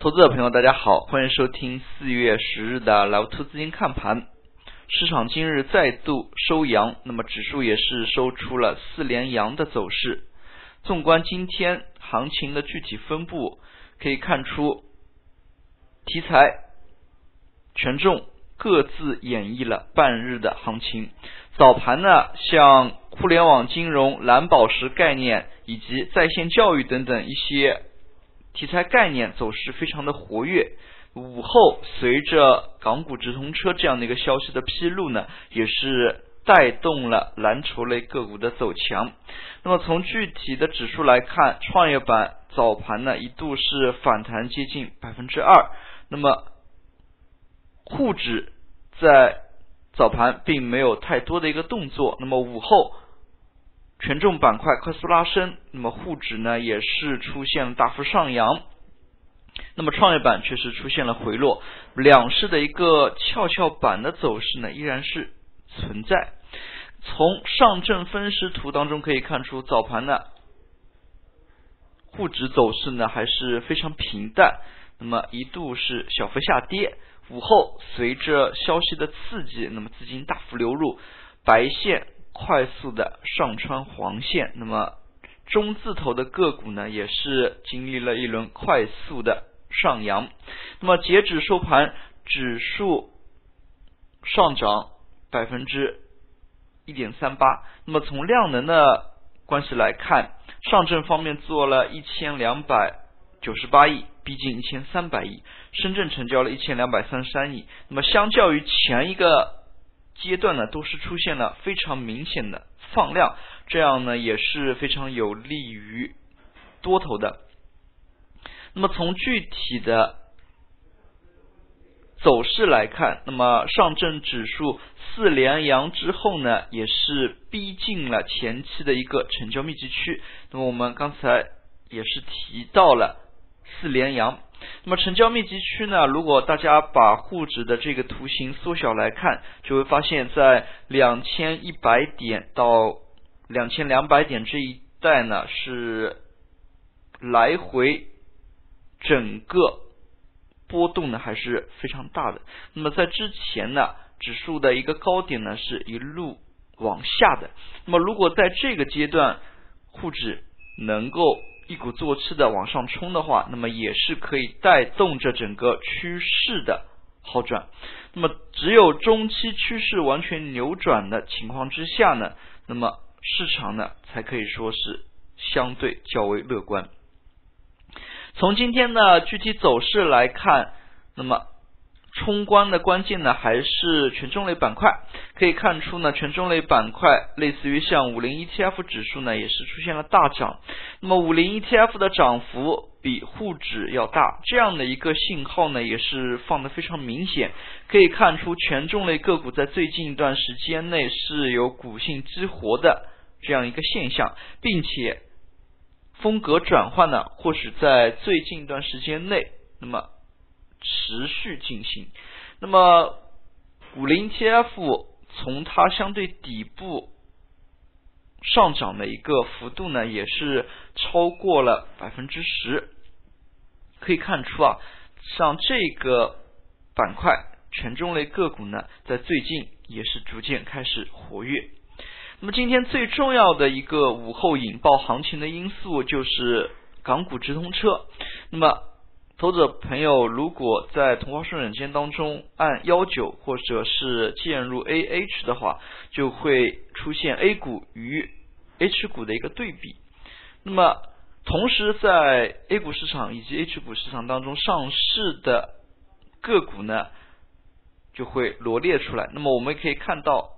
投资者朋友，大家好，欢迎收听四月十日的老图资金看盘。市场今日再度收阳，那么指数也是收出了四连阳的走势。纵观今天行情的具体分布，可以看出题材权重各自演绎了半日的行情。早盘呢，像互联网金融、蓝宝石概念以及在线教育等等一些。题材概念走势非常的活跃，午后随着港股直通车这样的一个消息的披露呢，也是带动了蓝筹类个股的走强。那么从具体的指数来看，创业板早盘呢一度是反弹接近百分之二，那么沪指在早盘并没有太多的一个动作，那么午后。权重板块快速拉升，那么沪指呢也是出现了大幅上扬，那么创业板确实出现了回落，两市的一个跷跷板的走势呢依然是存在。从上证分时图当中可以看出，早盘呢沪指走势呢还是非常平淡，那么一度是小幅下跌，午后随着消息的刺激，那么资金大幅流入，白线。快速的上穿黄线，那么中字头的个股呢，也是经历了一轮快速的上扬。那么截止收盘，指数上涨百分之一点三八。那么从量能的关系来看，上证方面做了一千两百九十八亿，逼近一千三百亿；深圳成交了一千两百三十三亿。那么相较于前一个。阶段呢，都是出现了非常明显的放量，这样呢也是非常有利于多头的。那么从具体的走势来看，那么上证指数四连阳之后呢，也是逼近了前期的一个成交密集区。那么我们刚才也是提到了四连阳。那么成交密集区呢？如果大家把沪指的这个图形缩小来看，就会发现，在两千一百点到两千两百点这一带呢，是来回整个波动呢还是非常大的。那么在之前呢，指数的一个高点呢是一路往下的。那么如果在这个阶段沪指能够一鼓作气的往上冲的话，那么也是可以带动着整个趋势的好转。那么只有中期趋势完全扭转的情况之下呢，那么市场呢才可以说是相对较为乐观。从今天的具体走势来看，那么。冲关的关键呢，还是权重类板块。可以看出呢，权重类板块类似于像五零 ETF 指数呢，也是出现了大涨。那么五零 ETF 的涨幅比沪指要大，这样的一个信号呢，也是放的非常明显。可以看出，权重类个股在最近一段时间内是有股性激活的这样一个现象，并且风格转换呢，或许在最近一段时间内，那么。持续进行，那么五零 TF 从它相对底部上涨的一个幅度呢，也是超过了百分之十。可以看出啊，像这个板块权重类个股呢，在最近也是逐渐开始活跃。那么今天最重要的一个午后引爆行情的因素就是港股直通车。那么投资者朋友，如果在同花顺软件当中按幺九或者是键入 A H 的话，就会出现 A 股与 H 股的一个对比。那么，同时在 A 股市场以及 H 股市场当中上市的个股呢，就会罗列出来。那么我们可以看到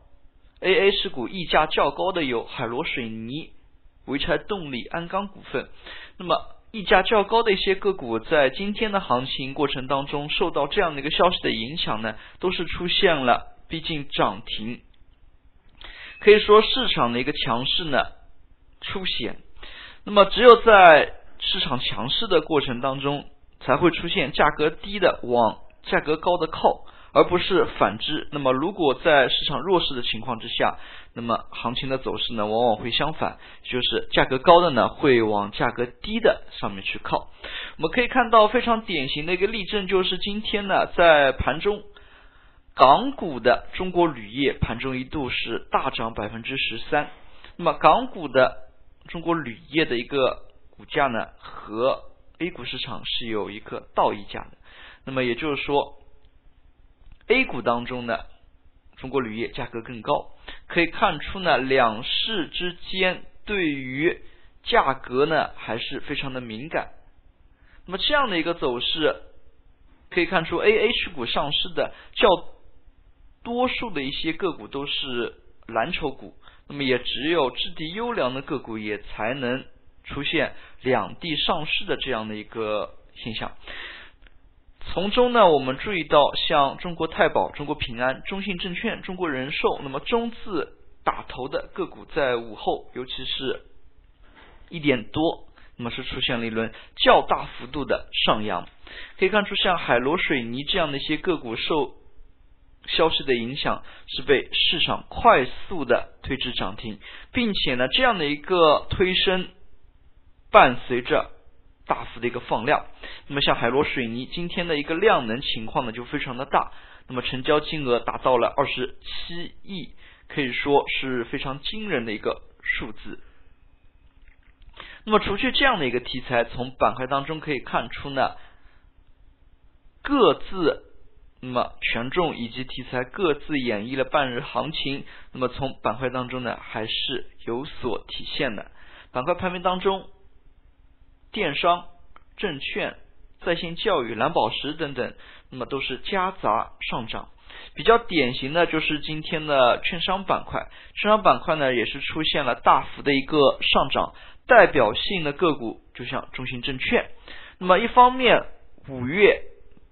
，A H 股溢价较高的有海螺水泥、潍柴动力、鞍钢股份。那么溢价较高的一些个股，在今天的行情过程当中，受到这样的一个消息的影响呢，都是出现了毕竟涨停。可以说市场的一个强势呢出现，那么只有在市场强势的过程当中，才会出现价格低的往价格高的靠，而不是反之。那么如果在市场弱势的情况之下，那么行情的走势呢，往往会相反，就是价格高的呢会往价格低的上面去靠。我们可以看到非常典型的一个例证，就是今天呢在盘中，港股的中国铝业盘中一度是大涨百分之十三。那么港股的中国铝业的一个股价呢，和 A 股市场是有一个倒溢价的。那么也就是说，A 股当中呢，中国铝业价格更高，可以看出呢，两市之间对于价格呢还是非常的敏感。那么这样的一个走势，可以看出 A H 股上市的较多数的一些个股都是蓝筹股。那么也只有质地优良的个股也才能出现两地上市的这样的一个现象。从中呢，我们注意到像中国太保、中国平安、中信证券、中国人寿，那么中字打头的个股在午后，尤其是一点多，那么是出现了一轮较大幅度的上扬。可以看出，像海螺水泥这样的一些个股受。消息的影响是被市场快速的推至涨停，并且呢，这样的一个推升伴随着大幅的一个放量。那么像海螺水泥今天的一个量能情况呢就非常的大，那么成交金额达到了二十七亿，可以说是非常惊人的一个数字。那么除去这样的一个题材，从板块当中可以看出呢，各自。那么权重以及题材各自演绎了半日行情，那么从板块当中呢还是有所体现的。板块排名当中，电商、证券、在线教育、蓝宝石等等，那么都是夹杂上涨。比较典型的就是今天的券商板块，券商板块呢也是出现了大幅的一个上涨，代表性的个股就像中信证券。那么一方面，五月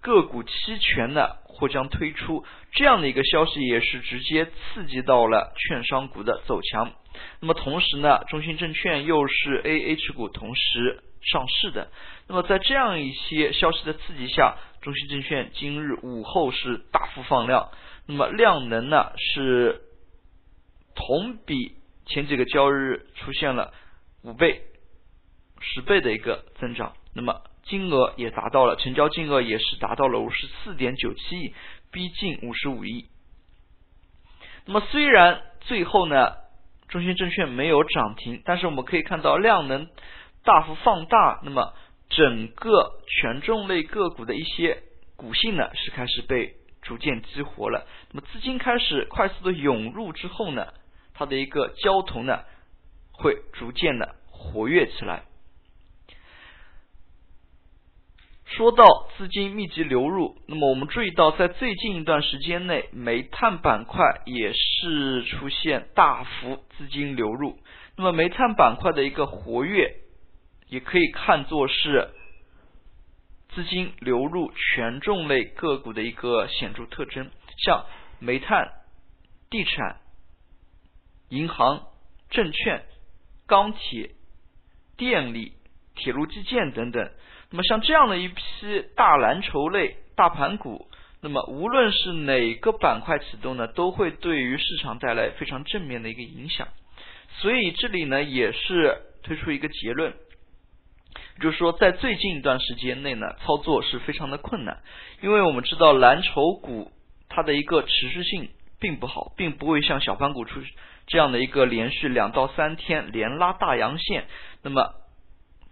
个股期权呢。或将推出这样的一个消息，也是直接刺激到了券商股的走强。那么同时呢，中信证券又是 A H 股同时上市的。那么在这样一些消息的刺激下，中信证券今日午后是大幅放量，那么量能呢是同比前几个交易日出现了五倍、十倍的一个增长。那么金额也达到了，成交金额也是达到了五十四点九七亿，逼近五十五亿。那么虽然最后呢，中信证券没有涨停，但是我们可以看到量能大幅放大，那么整个权重类个股的一些股性呢是开始被逐渐激活了。那么资金开始快速的涌入之后呢，它的一个交投呢会逐渐的活跃起来。说到资金密集流入，那么我们注意到，在最近一段时间内，煤炭板块也是出现大幅资金流入。那么煤炭板块的一个活跃，也可以看作是资金流入权重类个股的一个显著特征。像煤炭、地产、银行、证券、钢铁、电力、铁路基建等等。那么像这样的一批大蓝筹类大盘股，那么无论是哪个板块启动呢，都会对于市场带来非常正面的一个影响。所以这里呢也是推出一个结论，就是说在最近一段时间内呢，操作是非常的困难，因为我们知道蓝筹股它的一个持续性并不好，并不会像小盘股出这样的一个连续两到三天连拉大阳线，那么。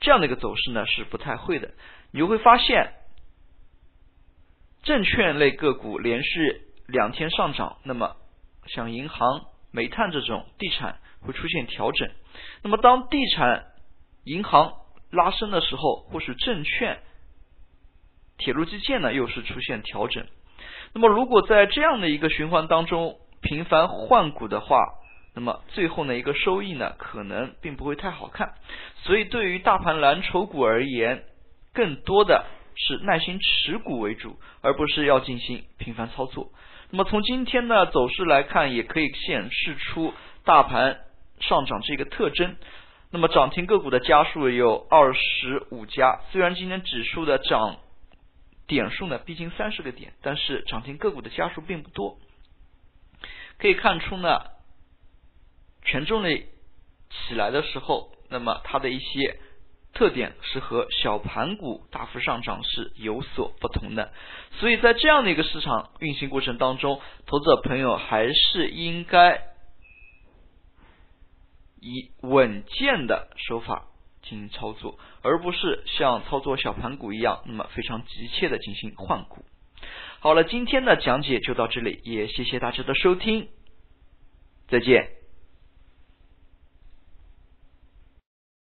这样的一个走势呢是不太会的，你会发现，证券类个股连续两天上涨，那么像银行、煤炭这种地产会出现调整。那么当地产、银行拉升的时候，或许证券、铁路基建呢又是出现调整。那么如果在这样的一个循环当中频繁换股的话，那么最后呢，一个收益呢，可能并不会太好看。所以对于大盘蓝筹股而言，更多的是耐心持股为主，而不是要进行频繁操作。那么从今天的走势来看，也可以显示出大盘上涨这个特征。那么涨停个股的家数有二十五家，虽然今天指数的涨点数呢逼近三十个点，但是涨停个股的家数并不多。可以看出呢，权重类起来的时候，那么它的一些特点是和小盘股大幅上涨是有所不同的。所以在这样的一个市场运行过程当中，投资者朋友还是应该以稳健的手法进行操作，而不是像操作小盘股一样，那么非常急切的进行换股。好了，今天的讲解就到这里，也谢谢大家的收听，再见。